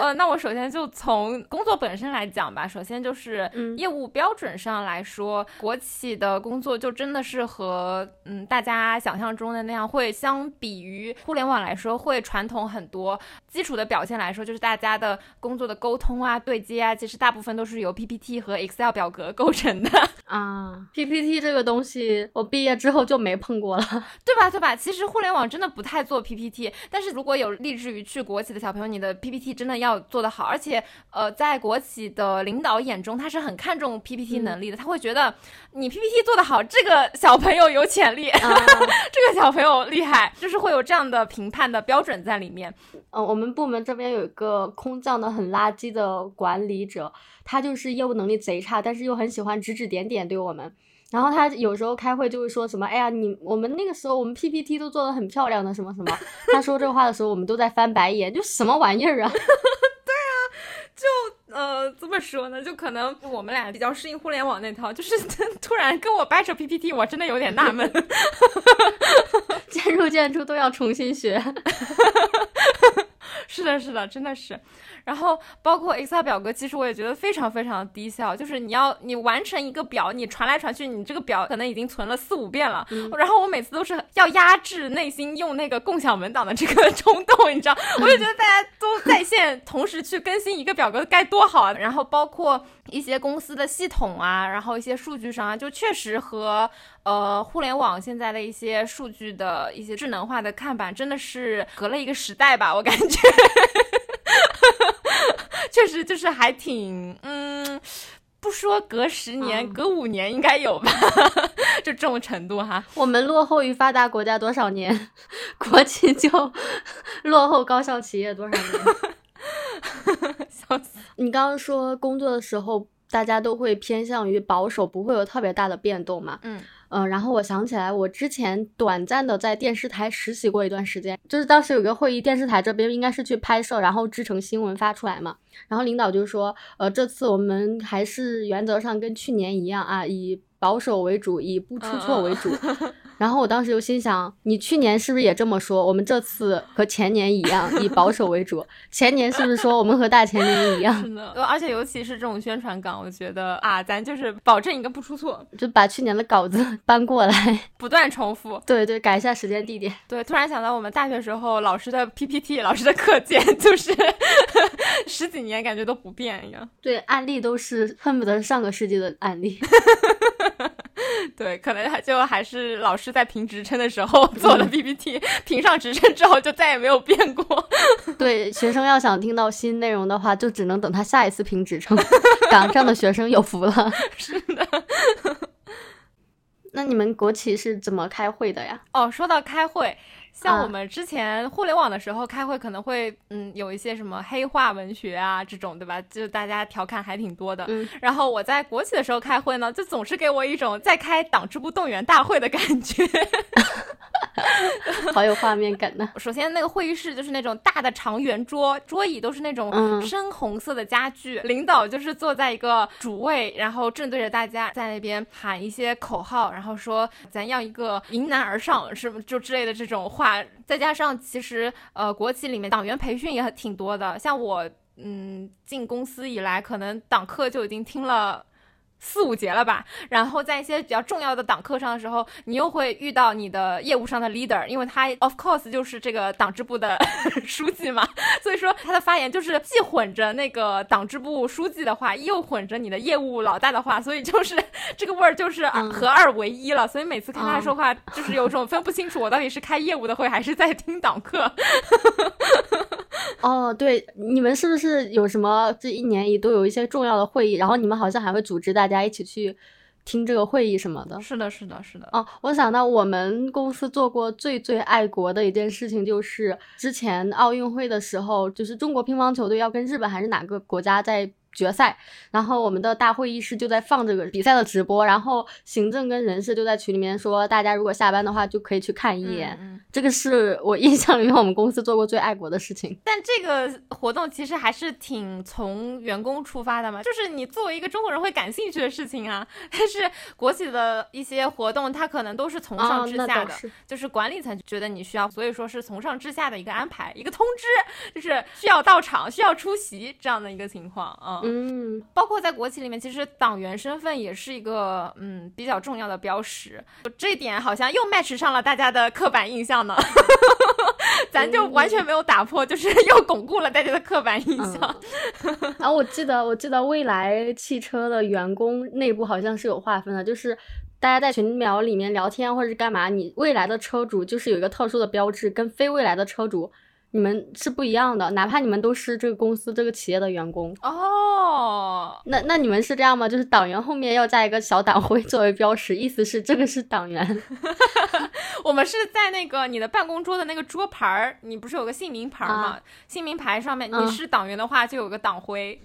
Speaker 3: 呃，那我首先就从工作本身来讲吧。首先就是业务标准上来说，国企的工作就真的是和嗯大家想象中的那样，会相比于互联网来说会传统很多。基础的表现来说，就是大家的工作的沟通啊、对接啊，其实大部分都是由 PPT 和 Excel 表格构成的
Speaker 1: 啊。PPT 这个东西，我毕业之后就没碰过了，
Speaker 3: 对吧？对吧？其实互联网真的不太做 PPT，但是如果有立志于去国企的小朋友，你的 PPT 真的要做得好，而且，呃，在国企的领导眼中，他是很看重 PPT 能力的，他会觉得你 PPT 做得好，这个小朋友有潜力，这个小朋友厉害，就是会有这样的评判的标准在里面。
Speaker 1: 嗯，我们部门这边有一个空降的很垃圾的管理者，他就是业务能力贼差，但是又很喜欢指指点点对我们。然后他有时候开会就会说什么，哎呀，你我们那个时候我们 PPT 都做的很漂亮的什么什么。他说这话的时候，我们都在翻白眼，就什么玩意儿啊？对
Speaker 3: 啊，就呃这么说呢？就可能我们俩比较适应互联网那套，就是 突然跟我掰扯 PPT，我真的有点纳闷。
Speaker 1: 渐入渐出都要重新学。
Speaker 3: 是的，是的，真的是。然后包括 Excel 表格，其实我也觉得非常非常低效。就是你要你完成一个表，你传来传去，你这个表可能已经存了四五遍了。然后我每次都是要压制内心用那个共享文档的这个 冲动，你知道？我就觉得大家都在线同时去更新一个表格该多好啊！然后包括一些公司的系统啊，然后一些数据上啊，就确实和呃互联网现在的一些数据的一些智能化的看板真的是隔了一个时代吧，我感觉。确实就是还挺，嗯，不说隔十年，
Speaker 1: 嗯
Speaker 3: 隔五年应该有吧？就这种程度哈。
Speaker 1: 我们落后于发达国家多少年，国企就落后高校企业多少年？
Speaker 3: 笑死！
Speaker 1: 你刚刚说工作的时候，大家都会偏向于保守，不会有特别大的变动嘛？
Speaker 3: 嗯
Speaker 1: 嗯、然后我想起来，我之前短暂的在电视台实习过一段时间，就是当时有个会议，电视台这边应该是去拍摄，然后制成新闻发出来嘛。然后领导就说，呃，这次我们还是原则上跟去年一样啊，以保守为主，以不出错为主。然后我当时就心想，你去年是不是也这么说？我们这次和前年一样，以保守为主。前年是不是说我们和大前年一样？
Speaker 3: 是的，而且尤其是这种宣传岗，我觉得啊，咱就是保证一个不出错，
Speaker 1: 就把去年的稿子搬过来，
Speaker 3: 不断重复。
Speaker 1: 对对，改一下时间地点。
Speaker 3: 对，突然想到我们大学时候老师的 PPT，老师的课件，就是十几年感觉都不变一样。
Speaker 1: 对，案例都是恨不得上个世纪的案例。
Speaker 3: 对，可能他就还是老师在评职称的时候做的 PPT，、评上职称之后就再也没有变过。
Speaker 1: 对，学生要想听到新内容的话，就只能等他下一次评职称。岗上的学生有福了。
Speaker 3: 是的。
Speaker 1: 那你们国企是怎么开会的呀？
Speaker 3: 哦，说到开会，像
Speaker 1: 啊
Speaker 3: 我们之前互联网的时候开会，可能会嗯有一些什么黑化文学啊这种，对吧？就大家调侃还挺多的。
Speaker 1: 嗯
Speaker 3: 然后我在国企的时候开会呢，就总是给我一种在开党支部动员大会的感觉。
Speaker 1: 好有画面感呢。
Speaker 3: 首先，那个会议室就是那种大的长圆桌，桌椅都是那种
Speaker 1: 嗯
Speaker 3: 深红色的家具。领导就是坐在一个主位，然后正对着大家在那边喊一些口号，然后说咱要一个迎难而上，是不就之类的这种话。再加上其实呃，国企里面党员培训也很挺多的，像我嗯进公司以来，可能党课就已经听了。四五节了吧，然后在一些比较重要的党课上的时候，你又会遇到你的业务上的 leader，因为他 of course 就是这个党支部的 书记嘛，所以说他的发言就是既混着那个党支部书记的话，又混着你的业务老大的话，所以就是这个味儿就是
Speaker 1: 嗯
Speaker 3: 合二为一了。所以每次看他说话，就是有种分不清楚我到底是开业务的会还是在听党课。
Speaker 1: 哦，对，你们是不是有什么这一年一都有一些重要的会议，然后你们好像还会组织大家一起去听这个会议什么的？
Speaker 3: 是的，是的，是的。
Speaker 1: 哦，我想到我们公司做过最最爱国的一件事情，就是之前奥运会的时候，就是中国乒乓球队要跟日本还是哪个国家在决赛，然后我们的大会议室就在放这个比赛的直播，然后行政跟人事就在群里面说，大家如果下班的话就可以去看一眼。这个是我印象里面我们公司做过最爱国的事情。
Speaker 3: 但这个活动其实还是挺从员工出发的嘛，就是你作为一个中国人会感兴趣的事情啊。但是国企的一些活动，它可能都是从上
Speaker 1: 哦
Speaker 3: 至下的，就是管理层觉得你需要，所以说是从上至下的一个安排，一个通知，就是需要到场、需要出席这样的一个情况啊。
Speaker 1: 嗯，
Speaker 3: 包括在国企里面，其实党员身份也是一个嗯比较重要的标识，这点好像又 match 上了大家的刻板印象呢。咱就完全没有打破，就是又巩固了大家的刻板印象。
Speaker 1: 然后我记得，我记得未来汽车的员工内部好像是有划分的，就是大家在群聊里面聊天或者是干嘛，你未来的车主就是有一个特殊的标志，跟非未来的车主你们是不一样的，哪怕你们都是这个公司这个企业的员工。
Speaker 3: 哦，
Speaker 1: 那那你们是这样吗？就是党员后面要加一个小党徽作为标识，意思是这个是党员。
Speaker 3: 我们是在那个你的办公桌的那个桌牌儿，你不是有个姓名牌儿吗？
Speaker 1: 啊
Speaker 3: 姓名牌上面
Speaker 1: 嗯
Speaker 3: 你是党员的话，就有个党徽。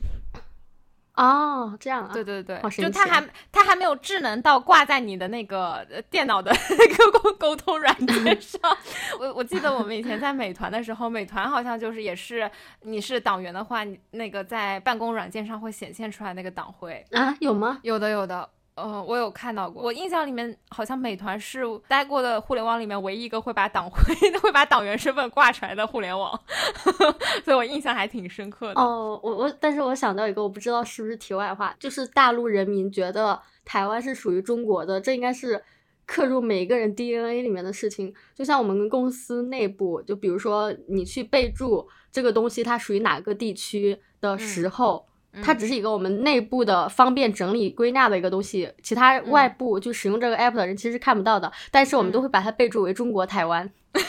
Speaker 1: 哦，这样啊。
Speaker 3: 对对对，就它还它还没有智能到挂在你的那个呃电脑的 QQ 沟沟通软件上。我我记得我们以前在美团的时候，美团好像就是也是你是党员的话，你那个在办公软件上会显现出来那个党徽。
Speaker 1: 啊，有吗？
Speaker 3: 有的有的。呃，我有看到过，我印象里面好像美团是待过的互联网里面唯一一个会把党徽、会把党员身份挂出来的互联网，所以我印象还挺深刻的。
Speaker 1: 哦，我我，但是我想到一个，我不知道是不是题外话，就是大陆人民觉得台湾是属于中国的，这应该是刻入每一个人 DNA 里面的事情。就像我们公司内部，就比如说你去备注这个东西它属于哪个地区的时候。它只是一个我们内部的方便整理归纳的一个东西，其他外部就使用这个 app 的人其实是看不到的，但是我们都会把它备注为中国台湾。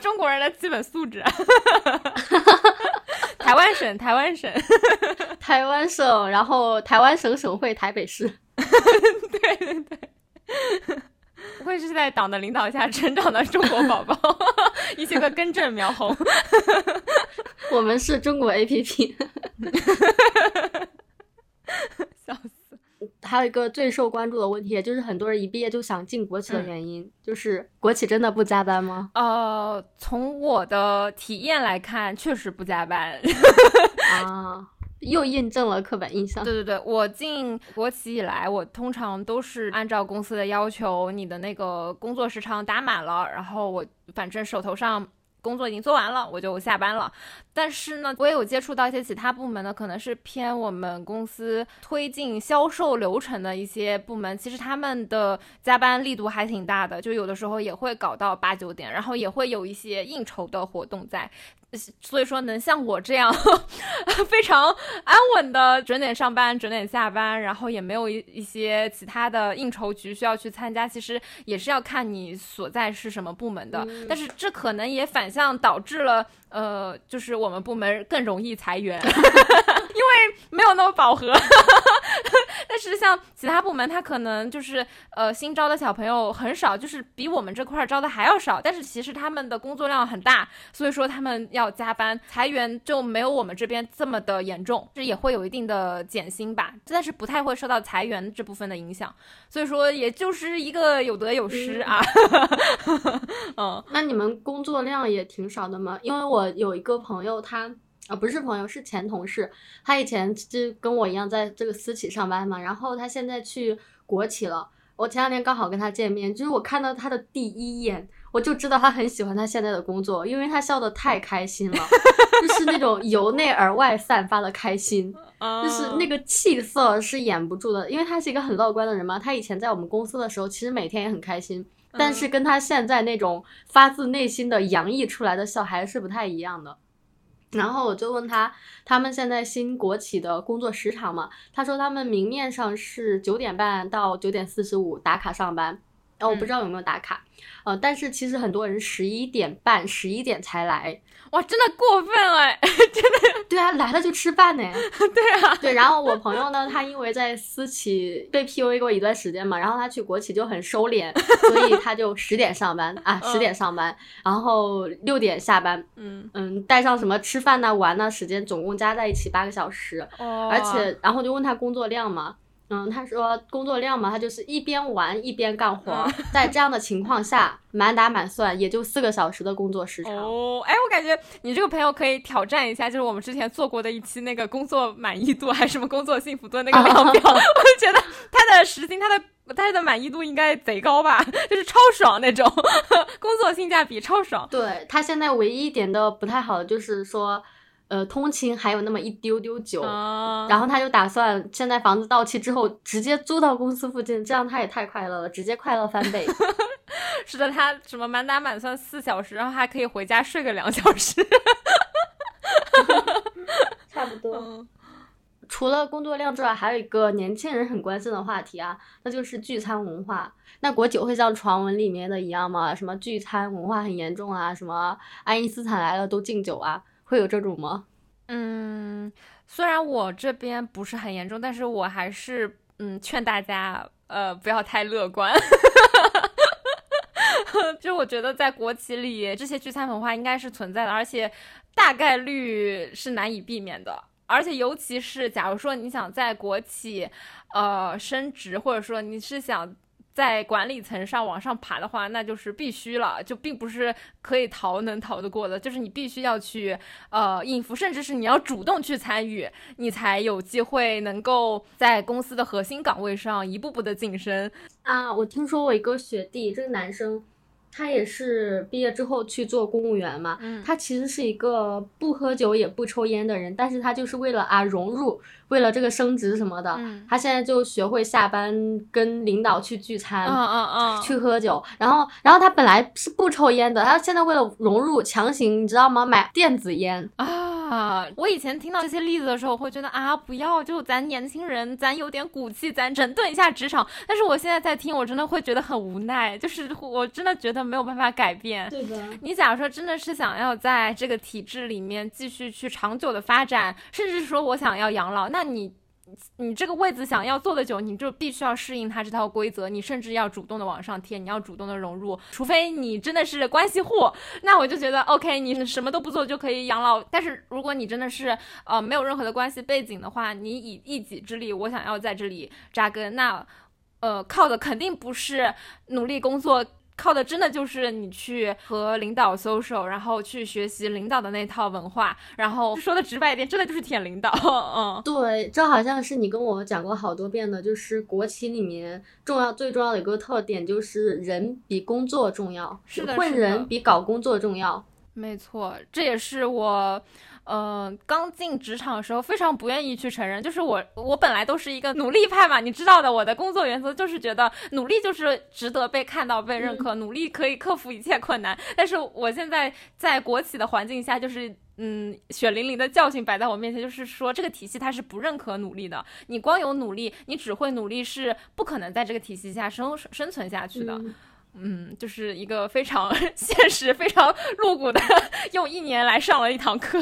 Speaker 3: 中国人的基本素质。台湾省，台湾省，
Speaker 1: 台湾省，然后台湾省省会台北市。
Speaker 3: 对 对对，不愧是在党的领导下成长的中国宝宝，一些个根正苗红。
Speaker 1: 我们是中国 APP。
Speaker 3: 笑死！
Speaker 1: 还有一个最受关注的问题，就是很多人一毕业就想进国企的原因，就是国企真的不加班吗？
Speaker 3: 呃，从我的体验来看，确实不加班。
Speaker 1: 啊。又印证了刻板印象。
Speaker 3: 对对对，我进国企以来，我通常都是按照公司的要求，你的那个工作时长打满了，然后我反正手头上。工作已经做完了，我就下班了。但是呢，我也有接触到一些其他部门的，可能是偏我们公司推进销售流程的一些部门，其实他们的加班力度还挺大的，就有的时候也会搞到八九点，然后也会有一些应酬的活动在。所以说，能像我这样 非常安稳的准点上班、准点下班，然后也没有一一些其他的应酬局需要去参加，其实也是要看你所在是什么部门的。但是这可能也反向导致了。呃，就是我们部门更容易裁员，因为没有那么饱和。但是像其他部门，他可能就是呃新招的小朋友很少，就是比我们这块招的还要少。但是其实他们的工作量很大，所以说他们要加班，裁员就没有我们这边这么的严重，这也会有一定的减薪吧，但是不太会受到裁员这部分的影响。所以说也就是一个有得有失啊。
Speaker 1: 嗯，那你们工作量也挺少的吗？因为我。我有一个朋友，他啊不是朋友，是前同事。他以前就跟我一样在这个私企上班嘛，然后他现在去国企了。我前两天刚好跟他见面，就是我看到他的第一眼，我就知道他很喜欢他现在的工作，因为他笑得太开心了，就是那种由内而外散发的开心，就是那个气色是掩不住的。因为他是一个很乐观的人嘛，他以前在我们公司的时候，其实每天也很开心。但是跟他现在那种发自内心的洋溢出来的笑还是不太一样的。然后我就问他，他们现在新国企的工作时长嘛？他说他们明面上是九点半到九点四十五打卡上班，哦，我不知道有没有打卡，呃，但是其实很多人十一点半、十一点才来。
Speaker 3: 哇，真的过分哎！真的，
Speaker 1: 对啊，来了就吃饭呢。
Speaker 3: 对啊，
Speaker 1: 对。然后我朋友呢，他因为在私企被 PUA 过一段时间嘛，然后他去国企就很收敛，所以他就十点上班啊，十点上班，然后六点下班。嗯嗯，带上什么吃饭呢、玩呢时间，总共加在一起八个小时。哦。而且，然后就问他工作量嘛。嗯，他说工作量嘛，他就是一边玩一边干活，在这样的情况下，满打满算也就四个小时的工作时长。
Speaker 3: 哦，哎，我感觉你这个朋友可以挑战一下，就是我们之前做过的一期那个工作满意度还是什么工作幸福度那个量表，我就觉得他的时薪，他的他的满意度应该贼高吧，就是超爽那种，工作性价比超爽。
Speaker 1: 对他现在唯一一点的不太好的就是说。呃，通勤还有那么一丢丢久，然后他就打算现在房子到期之后直接租到公司附近，这样他也太快乐了，直接快乐翻倍。
Speaker 3: 是的，他什么满打满算四小时，然后还可以回家睡个两小时，
Speaker 1: 差不多。除了工作量之外，还有一个年轻人很关心的话题啊，那就是聚餐文化。那国酒会像传闻里面的一样吗？什么聚餐文化很严重啊？什么爱因斯坦来了都敬酒啊？会有这种吗？
Speaker 3: 嗯，虽然我这边不是很严重，但是我还是嗯劝大家呃不要太乐观。就我觉得在国企里，这些聚餐文化应该是存在的，而且大概率是难以避免的。而且尤其是假如说你想在国企呃升职，或者说你是想。在管理层上往上爬的话，那就是必须了，就并不是可以逃能逃得过的，就是你必须要去呃应付，甚至是你要主动去参与，你才有机会能够在公司的核心岗位上一步步的晋升
Speaker 1: 啊！我听说我一个学弟，这个男生。他也是毕业之后去做公务员嘛，他其实是一个不喝酒也不抽烟的人，但是他就是为了啊融入，为了这个升职什么的，他现在就学会下班跟领导去聚餐，
Speaker 3: 嗯嗯嗯，
Speaker 1: 去喝酒，然后然后他本来是不抽烟的，他现在为了融入，强行你知道吗？买电子烟
Speaker 3: 啊。啊！我以前听到这些例子的时候，我会觉得啊，不要，就咱年轻人，咱有点骨气，咱整顿一下职场。但是我现在在听，我真的会觉得很无奈，就是我真的觉得没有办法改变。
Speaker 1: 对的，
Speaker 3: 你假如说真的是想要在这个体制里面继续去长久的发展，甚至说我想要养老，那那你。你这个位子想要坐得久，你就必须要适应他这套规则，你甚至要主动的往上贴，你要主动的融入，除非你真的是关系户，那我就觉得 OK，你什么都不做就可以养老。但是如果你真的是呃没有任何的关系背景的话，你以一己之力，我想要在这里扎根，那呃靠的肯定不是努力工作。靠的真的就是你去和领导 social，然后去学习领导的那套文化，然后说的直白一点，真的就是舔领导。嗯，
Speaker 1: 对，这好像是你跟我讲过好多遍的，就是国企里面重要最重要的一个特点就是人比工作重要，
Speaker 3: 是的，
Speaker 1: 混人比搞工作重要。
Speaker 3: 没错，这也是我。呃，刚进职场的时候非常不愿意去承认，就是我我本来都是一个努力派嘛，你知道的，我的工作原则就是觉得努力就是值得被看到、被认可，努力可以克服一切困难。但是我现在在国企的环境下，就是嗯，血淋淋的教训摆在我面前，就是说这个体系它是不认可努力的，你光有努力，你只会努力是不可能在这个体系下生生存下去的。嗯，嗯就是一个非常 现实、非常露骨的，用一年来上了一堂课。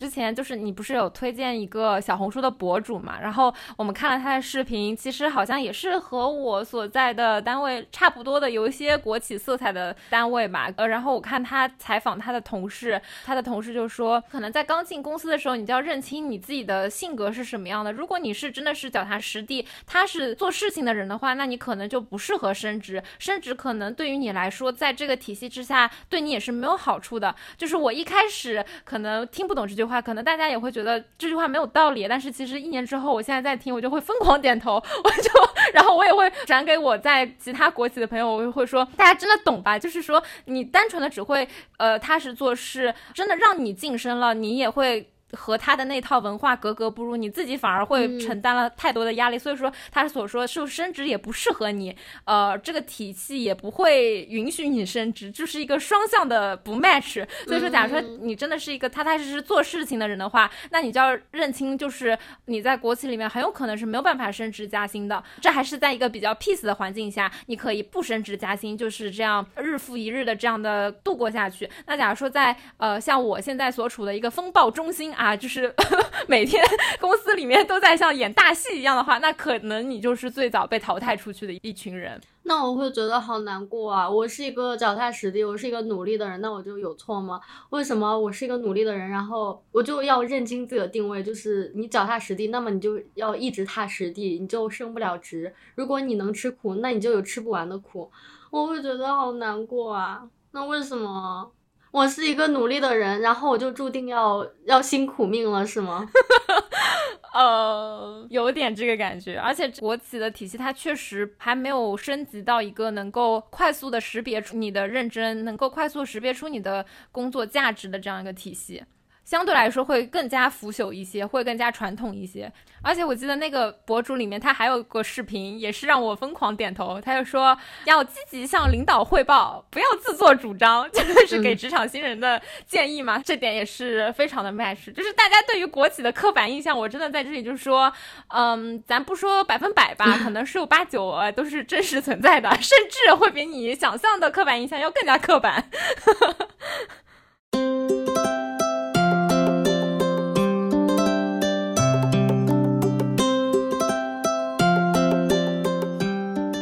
Speaker 3: 之前就是你不是有推荐一个小红书的博主嘛？然后我们看了他的视频，其实好像也是和我所在的单位差不多的，有一些国企色彩的单位吧。呃，然后我看他采访他的同事，他的同事就说，可能在刚进公司的时候，你就要认清你自己的性格是什么样的。如果你是真的是脚踏实地，他是做事情的人的话，那你可能就不适合升职，升职可能对于你来说，在这个体系之下，对你也是没有好处的。就是我一开始可能听不懂这句话话。可能大家也会觉得这句话没有道理，但是其实一年之后，我现在在听，我就会疯狂点头，我就，然后我也会转给我在其他国企的朋友，我就会说，大家真的懂吧？就是说，你单纯的只会呃踏实做事，真的让你晋升了，你也会。和他的那套文化格格不入，你自己反而会承担了太多的压力。所以说，他所说是升职也不适合你，呃，这个体系也不会允许你升职，就是一个双向的不 match。所以说，假如说你真的是一个踏踏实实做事情的人的话，那你就要认清，就是你在国企里面很有可能是没有办法升职加薪的。这还是在一个比较 peace 的环境下，你可以不升职加薪，就是这样日复一日的这样的度过下去。那假如说在呃像我现在所处的一个风暴中心。啊，就是 每天公司里面都在像演大戏一样的话，那可能你就是最早被淘汰出去的一群人。
Speaker 1: 那我会觉得好难过啊！我是一个脚踏实地，我是一个努力的人，那我就有错吗？为什么我是一个努力的人，然后我就要认清自己的定位，就是你脚踏实地，那么你就要一直踏实地，你就升不了职。如果你能吃苦，那你就有吃不完的苦。我会觉得好难过啊！那为什么？我是一个努力的人，然后我就注定要要辛苦命了，是吗？
Speaker 3: 呃，有点这个感觉，而且国企的体系它确实还没有升级到一个能够快速的识别出你的认真，能够快速识别出你的工作价值的这样一个体系。相对来说会更加腐朽一些，会更加传统一些。而且我记得那个博主里面，他还有个视频，也是让我疯狂点头。他就说要积极向领导汇报，不要自作主张，就是给职场新人的建议嘛。这点也是非常的 match。就是大家对于国企的刻板印象，我真的在这里就是说，嗯，咱不说百分百吧，可能十有八九呃都是真实存在的，甚至会比你想象的刻板印象要更加刻板。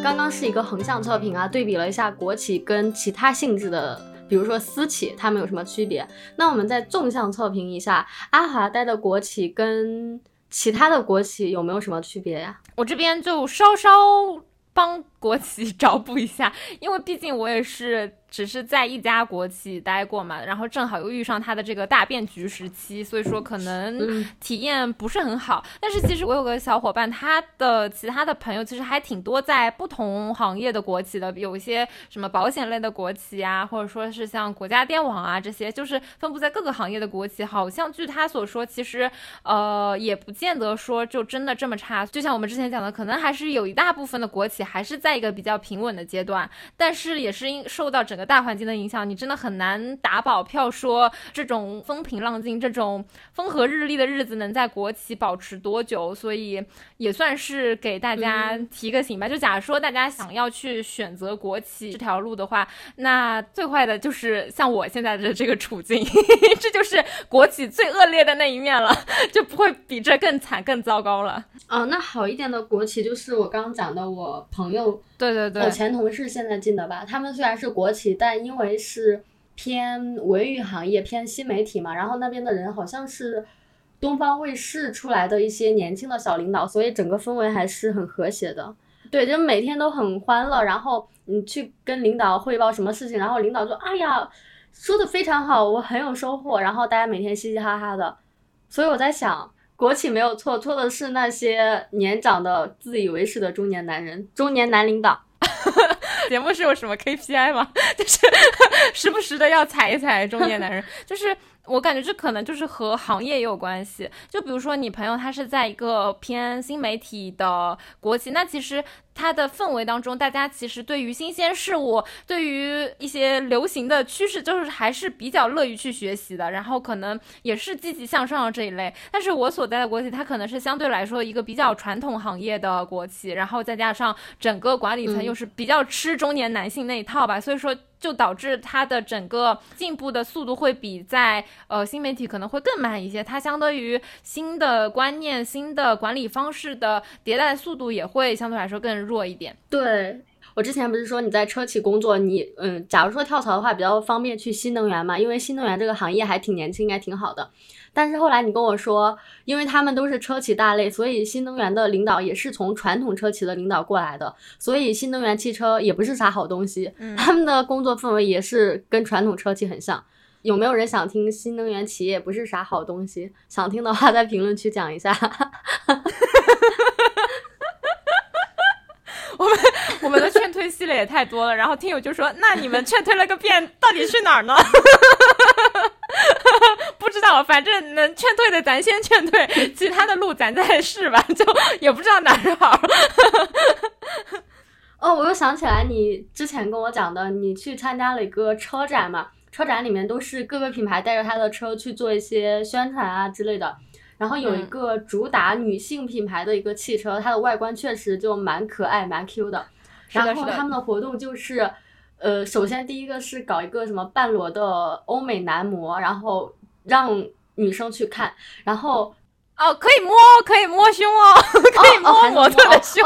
Speaker 1: 刚刚是一个横向测评啊，对比了一下国企跟其他性质的，比如说私企，它们有什么区别？那我们再纵向测评一下，阿华待的国企跟其他的国企有没有什么区别呀？
Speaker 3: 我这边就稍稍帮国企 找补一下，因为毕竟我也是。只是在一家国企待过嘛，然后正好又遇上他的这个大变局时期，所以说可能体验不是很好。但是其实我有个小伙伴，他的其他的朋友其实还挺多，在不同行业的国企的，有一些什么保险类的国企啊，或者说是像国家电网啊这些，就是分布在各个行业的国企，好像据他所说，其实呃也不见得说就真的这么差。就像我们之前讲的，可能还是有一大部分的国企还是在一个比较平稳的阶段，但是也是因受到整。个大环境的影响，你真的很难打保票说这种风平浪静、这种风和日丽的日子能在国企保持多久。所以也算是给大家提个醒吧。就假如说大家想要去选择国企这条路的话，那最坏的就是像我现在的这个处境，这就是国企最恶劣的那一面了，就不会比这更惨、更糟糕了。
Speaker 1: 哦，那好一点的国企就是我刚刚讲的，我朋友。
Speaker 3: 对对对，
Speaker 1: 我前同事现在进的吧，他们虽然是国企，但因为是偏文娱行业、偏新媒体嘛，然后那边的人好像是东方卫视出来的一些年轻的小领导，所以整个氛围还是很和谐的。对，就每天都很欢乐，然后你去跟领导汇报什么事情，然后领导说：“哎呀，说的非常好，我很有收获。”然后大家每天嘻嘻哈哈的，所以我在想。国企没有错，错的是那些年长的自以为是的中年男人，中年男领导。
Speaker 3: 节目是有什么 KPI 吗？就是 时不时的要踩一踩中年男人，就是我感觉这可能就是和行业也有关系。就比如说你朋友他是在一个偏新媒体的国企，那其实。他的氛围当中，大家其实对于新鲜事物，对于一些流行的趋势，就是还是比较乐于去学习的。然后可能也是积极向上的这一类。但是我所在的国企，它可能是相对来说一个比较传统行业的国企，然后再加上整个管理层又是比较吃中年男性那一套吧，所以说就导致它的整个进步的速度会比在呃新媒体可能会更慢一些。它相对于新的观念、新的管理方式的迭代速度也会相对来说更。弱一点，
Speaker 1: 对我之前不是说你在车企工作，你嗯，假如说跳槽的话比较方便去新能源嘛，因为新能源这个行业还挺年轻，应该挺好的。但是后来你跟我说，因为他们都是车企大类，所以新能源的领导也是从传统车企的领导过来的，所以新能源汽车也不是啥好东西，他们的工作氛围也是跟传统车企很像。有没有人想听新能源企业不是啥好东西？想听的话在评论区讲一下。
Speaker 3: 我们我们的劝退系列也太多了，然后听友就说：“那你们劝退了个遍，到底去哪儿呢？” 不知道，反正能劝退的咱先劝退，其他的路咱再试吧。就也不知道哪儿好。
Speaker 1: 哦，我又想起来，你之前跟我讲的，你去参加了一个车展嘛？车展里面都是各个品牌带着他的车去做一些宣传啊之类的。然后有一个主打女性品牌的一个汽车，它的外观确实就蛮可爱、蛮 Q 的。然后他们的活动就是，呃，首先第一个是搞一个什么半裸的欧美男模，然后让女生去看。然后
Speaker 3: 哦，可以摸，可以摸胸哦，可以摸模特的胸。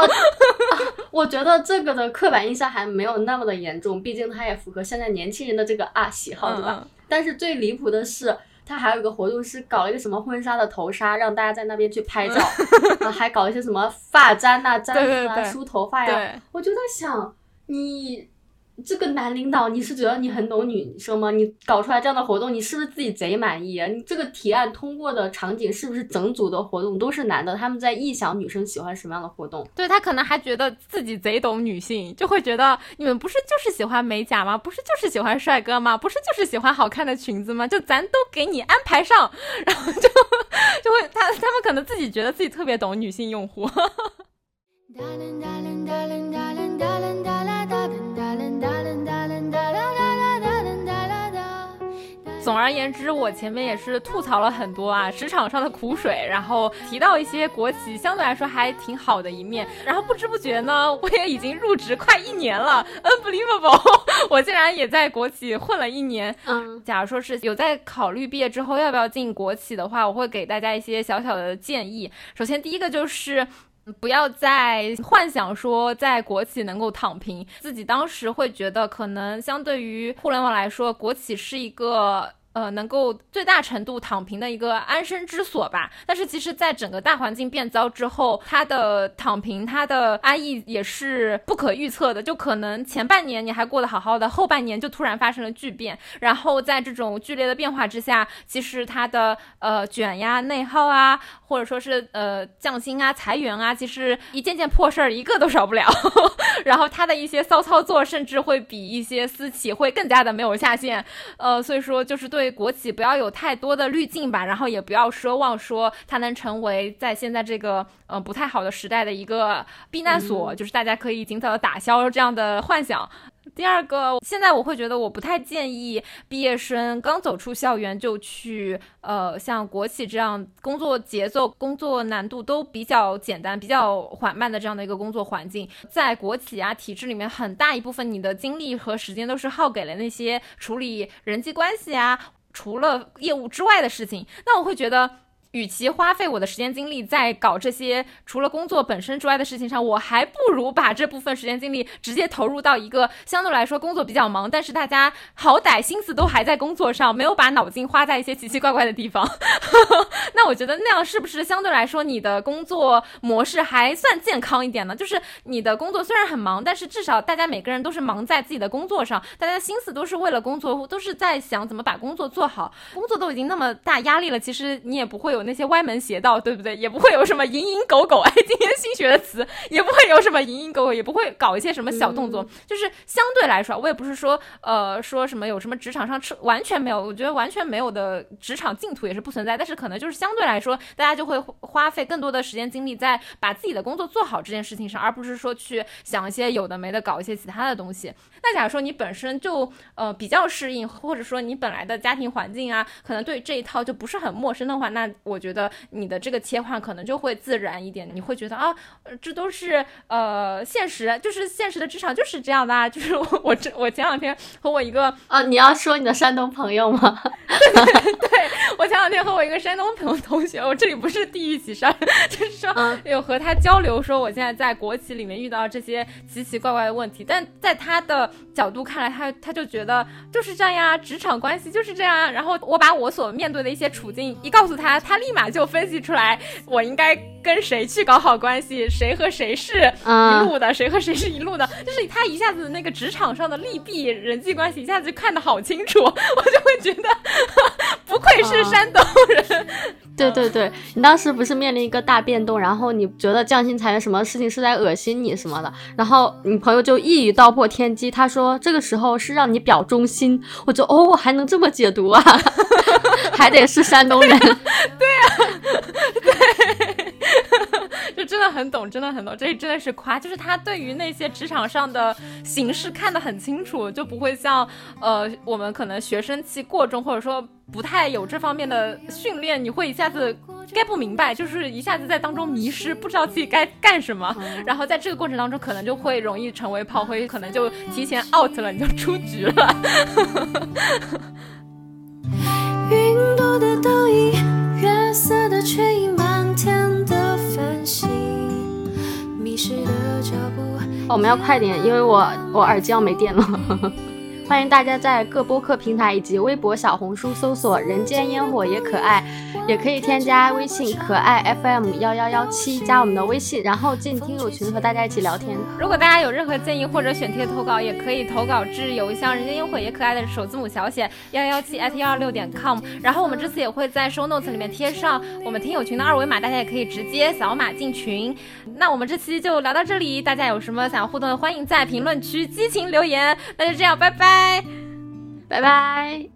Speaker 1: 我觉得这个的刻板印象还没有那么的严重，毕竟它也符合现在年轻人的这个啊喜好，对吧？但是最离谱的是。他还有一个活动是搞了一个什么婚纱的头纱，让大家在那边去拍照，还搞一些什么发簪呐、簪子啊、梳头发呀。我就在想，你。这个男领导，你是觉得你很懂女生吗？你搞出来这样的活动，你是不是自己贼满意？你这个提案通过的场景是不是整组的活动都是男的？他们在臆想女生喜欢什么样的活动？
Speaker 3: 对他可能还觉得自己贼懂女性，就会觉得你们不是就是喜欢美甲吗？不是就是喜欢帅哥吗？不是就是喜欢好看的裙子吗？就咱都给你安排上，然后就 就会他他们可能自己觉得自己特别懂女性用户。总而言之，我前面也是吐槽了很多啊，职场上的苦水，然后提到一些国企相对来说还挺好的一面，然后不知不觉呢，我也已经入职快一年了，unbelievable，我竟然也在国企混了一年。嗯，假如说是有在考虑毕业之后要不要进国企的话，我会给大家一些小小的建议。首先，第一个就是。不要再幻想说在国企能够躺平，自己当时会觉得可能相对于互联网来说，国企是一个。呃，能够最大程度躺平的一个安身之所吧。但是其实，在整个大环境变糟之后，它的躺平，它的安逸也是不可预测的。就可能前半年你还过得好好的，后半年就突然发生了巨变。然后在这种剧烈的变化之下，其实它的呃卷呀、内耗啊，或者说是呃降薪啊、裁员啊，其实一件件破事儿一个都少不了。然后它的一些骚操作，甚至会比一些私企会更加的没有下限。呃，所以说就是对。对国企不要有太多的滤镜吧，然后也不要奢望说它能成为在现在这个呃不太好的时代的一个避难所，就是大家可以尽早的打消这样的幻想。第二个，现在我会觉得我不太建议毕业生刚走出校园就去，呃，像国企这样工作节奏、工作难度都比较简单、比较缓慢的这样的一个工作环境。在国企啊体制里面，很大一部分你的精力和时间都是耗给了那些处理人际关系啊，除了业务之外的事情。那我会觉得。与其花费我的时间精力在搞这些除了工作本身之外的事情上，我还不如把这部分时间精力直接投入到一个相对来说工作比较忙，但是大家好歹心思都还在工作上，没有把脑筋花在一些奇奇怪怪的地方。那我觉得那样是不是相对来说你的工作模式还算健康一点呢？就是你的工作虽然很忙，但是至少大家每个人都是忙在自己的工作上，大家心思都是为了工作，都是在想怎么把工作做好。工作都已经那么大压力了，其实你也不会有。那些歪门邪道，对不对？也不会有什么蝇营狗苟。哎，今天新学的词，也不会有什么蝇营狗苟，也不会搞一些什么小动作。就是相对来说，我也不是说，呃，说什么有什么职场上吃完全没有，我觉得完全没有的职场净土也是不存在。但是可能就是相对来说，大家就会花费更多的时间精力在把自己的工作做好这件事情上，而不是说去想一些有的没的，搞一些其他的东西。那假如说你本身就呃比较适应，或者说你本来的家庭环境啊，可能对这一套就不是很陌生的话，那我。我觉得你的这个切换可能就会自然一点，你会觉得啊，这都是呃现实，就是现实的职场就是这样的啊。就是我我这我前两天和我一个
Speaker 1: 啊，你要说你的山东朋友吗？
Speaker 3: 对 对对，我前两天和我一个山东朋同学，我这里不是地域歧视，就是说有和他交流，说我现在在国企里面遇到这些奇奇怪怪的问题，但在他的角度看来，他他就觉得就是这样呀，职场关系就是这样。然后我把我所面对的一些处境一告诉他，他。立马就分析出来，我应该跟谁去搞好关系，谁和谁是一路的，谁和谁是一路的，就是他一下子那个职场上的利弊、人际关系一下子就看得好清楚，我就会觉得 不愧是山东人。
Speaker 1: 对对对，你当时不是面临一个大变动，然后你觉得降薪裁员什么事情是在恶心你什么的，然后你朋友就一语道破天机，他说这个时候是让你表忠心，我就哦，还能这么解读啊，还得是山东人，
Speaker 3: 对。对，就真的很懂，真的很懂，这真的是夸，就是他对于那些职场上的形式看得很清楚，就不会像呃我们可能学生气过重，或者说不太有这方面的训练，你会一下子 get 不明白，就是一下子在当中迷失，不知道自己该干什么，然后在这个过程当中，可能就会容易成为炮灰，可能就提前 out 了，你就出局了。云朵的倒影。月色的却已我们要快点，因为我我耳机要没电了。欢迎大家在各播客平台以及微博、小红书搜索“人间烟火也可爱”，也可以添加微信“可爱 FM 幺幺幺七”加我们的微信，然后进听友群和大家一起聊天。如果大家有任何建议或者选题的投稿，也可以投稿至邮箱“人间烟火也可爱”的首字母小写幺幺七 at 幺二六点 com。然后我们这次也会在 show notes 里面贴上我们听友群的二维码，大家也可以直接扫码进群。那我们这期就聊到这里，大家有什么想要互动的，欢迎在评论区激情留言。那就这样，拜拜拜。
Speaker 1: 拜拜。